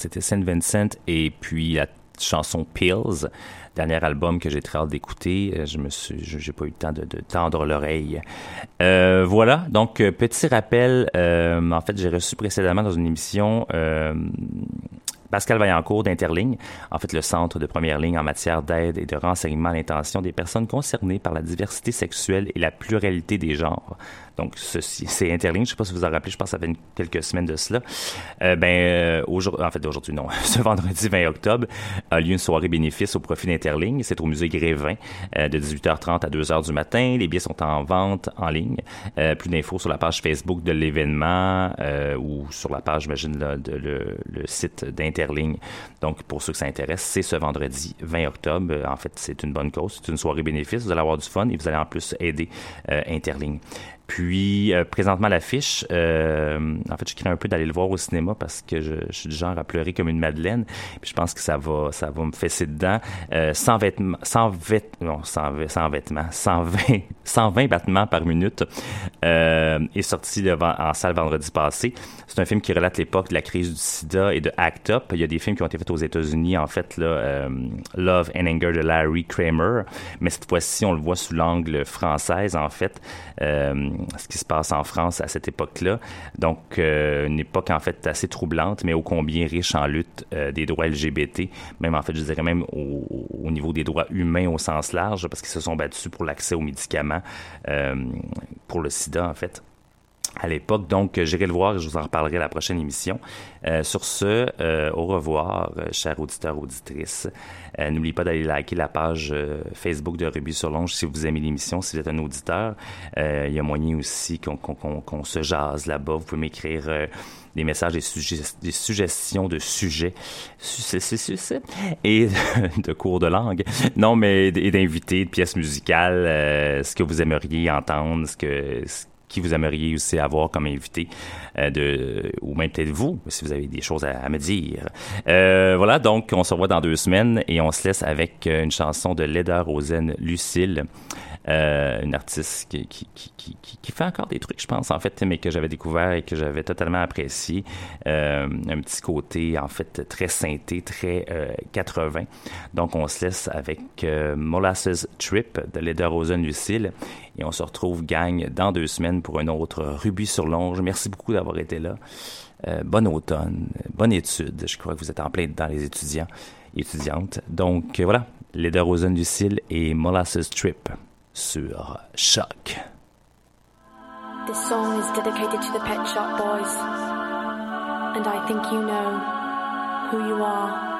c'était Saint Vincent et puis la chanson Pills, dernier album que j'ai très hâte d'écouter. Euh, je me suis, j'ai pas eu le temps de, tendre l'oreille. Euh, voilà. Donc euh, petit rappel. En fait, j'ai reçu précédemment dans une émission. Pascal Vaillancourt d'Interligne, en fait le centre de première ligne en matière d'aide et de renseignement à l'intention des personnes concernées par la diversité sexuelle et la pluralité des genres. Donc, ceci, c'est Interligne. Je sais pas si vous en rappelez, je pense que ça fait quelques semaines de cela. Euh, ben, euh, en fait, aujourd'hui, non. Ce vendredi 20 octobre a lieu une soirée bénéfice au profit d'Interligne. C'est au musée Grévin euh, de 18h30 à 2h du matin. Les billets sont en vente en ligne. Plus d'infos sur la page Facebook de l'événement ou sur la page, j'imagine, le, site d'Interligne. Donc, pour ceux que ça intéresse, c'est ce vendredi 20 octobre. En fait, c'est une bonne cause. C'est une soirée bénéfice. Vous allez avoir du fun et vous allez en plus aider Interligne. Puis, euh, présentement, l'affiche, euh, en fait, je crains un peu d'aller le voir au cinéma parce que je, suis du genre à pleurer comme une madeleine. Puis, je pense que ça va, ça va me fesser dedans. Euh, sans vêtements, sans vêtements, non, vêtements, 120, 120 battements par minute, euh, est sorti en salle vendredi passé. C'est un film qui relate l'époque de la crise du sida et de Act Up. Il y a des films qui ont été faits aux États-Unis, en fait, là, euh, Love and Anger de Larry Kramer. Mais cette fois-ci, on le voit sous l'angle française, en fait, euh, ce qui se passe en France à cette époque-là. Donc, euh, une époque, en fait, assez troublante, mais ô combien riche en lutte euh, des droits LGBT, même, en fait, je dirais même au, au niveau des droits humains au sens large, parce qu'ils se sont battus pour l'accès aux médicaments, euh, pour le sida, en fait à l'époque. Donc, euh, j'irai le voir et je vous en reparlerai à la prochaine émission. Euh, sur ce, euh, au revoir, euh, chers auditeurs, auditrices. Euh, N'oubliez pas d'aller liker la page Facebook de Ruby sur Longe si vous aimez l'émission, si vous êtes un auditeur. Il y a moyen aussi qu'on qu'on- qu'on se jase là-bas. Vous pouvez m'écrire des messages, des, sugge- des suggestions de sujets su- su- su- su- su- et de cours de langue. Non, mais et d'invités, de pièces musicales, ce que vous aimeriez entendre, ce que qui vous aimeriez aussi avoir comme invité, euh, de, ou même peut-être vous, si vous avez des choses à, à me dire. Euh, voilà, donc on se revoit dans deux semaines et on se laisse avec euh, une chanson de Leda Rosen Lucille. Euh, une artiste qui, qui, qui, qui, fait encore des trucs, je pense, en fait, mais que j'avais découvert et que j'avais totalement apprécié. Euh, un petit côté, en fait, très synthé, très euh, 80. Donc, on se laisse avec euh, Molasses Trip de Leda Rosen Lucille. Et on se retrouve, gang, dans deux semaines pour un autre Rubis sur Longe. Merci beaucoup d'avoir été là. Euh, bonne automne, bonne étude. Je crois que vous êtes en plein dedans, les étudiants et étudiantes. Donc, euh, voilà, Leda Rosen Lucille et Molasses Trip sur Choc. This song is dedicated to the Pet Shop Boys. And I think you know who you are.